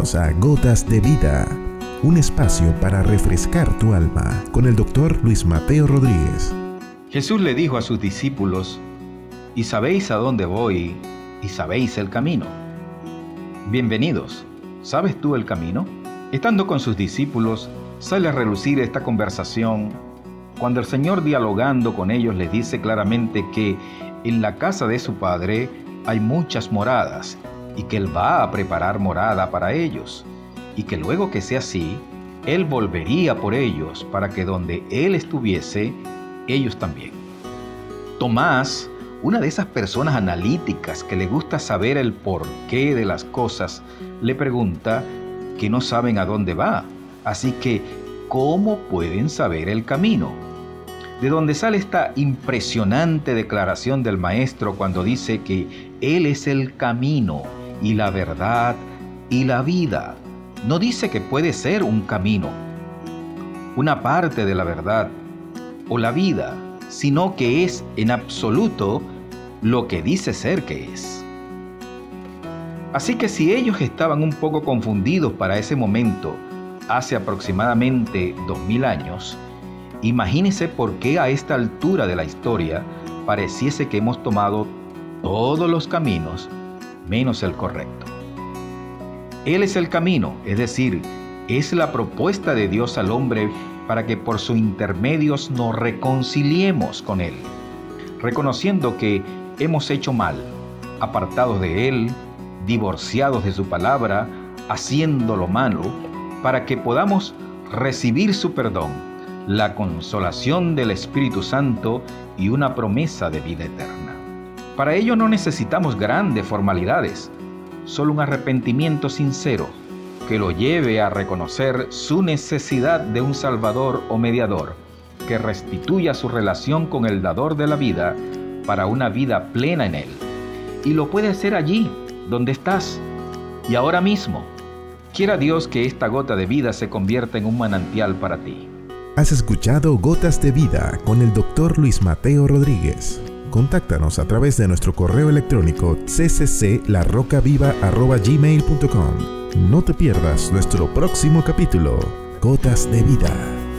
A Gotas de Vida, un espacio para refrescar tu alma con el doctor Luis Mateo Rodríguez. Jesús le dijo a sus discípulos, y sabéis a dónde voy, y sabéis el camino. Bienvenidos, ¿sabes tú el camino? Estando con sus discípulos, sale a relucir esta conversación cuando el Señor dialogando con ellos les dice claramente que en la casa de su Padre hay muchas moradas y que Él va a preparar morada para ellos, y que luego que sea así, Él volvería por ellos para que donde Él estuviese, ellos también. Tomás, una de esas personas analíticas que le gusta saber el porqué de las cosas, le pregunta que no saben a dónde va, así que, ¿cómo pueden saber el camino? De donde sale esta impresionante declaración del Maestro cuando dice que Él es el camino, y la verdad y la vida. No dice que puede ser un camino, una parte de la verdad o la vida, sino que es en absoluto lo que dice ser que es. Así que si ellos estaban un poco confundidos para ese momento, hace aproximadamente dos mil años, imagínense por qué a esta altura de la historia pareciese que hemos tomado todos los caminos menos el correcto. Él es el camino, es decir, es la propuesta de Dios al hombre para que por su intermedios nos reconciliemos con Él, reconociendo que hemos hecho mal, apartados de Él, divorciados de su palabra, haciendo lo malo, para que podamos recibir su perdón, la consolación del Espíritu Santo y una promesa de vida eterna. Para ello no necesitamos grandes formalidades, solo un arrepentimiento sincero que lo lleve a reconocer su necesidad de un Salvador o mediador que restituya su relación con el dador de la vida para una vida plena en Él. Y lo puede hacer allí, donde estás, y ahora mismo. Quiera Dios que esta gota de vida se convierta en un manantial para ti. Has escuchado Gotas de Vida con el doctor Luis Mateo Rodríguez. Contáctanos a través de nuestro correo electrónico ccclarrocaviva.gmail.com No te pierdas nuestro próximo capítulo, Gotas de Vida.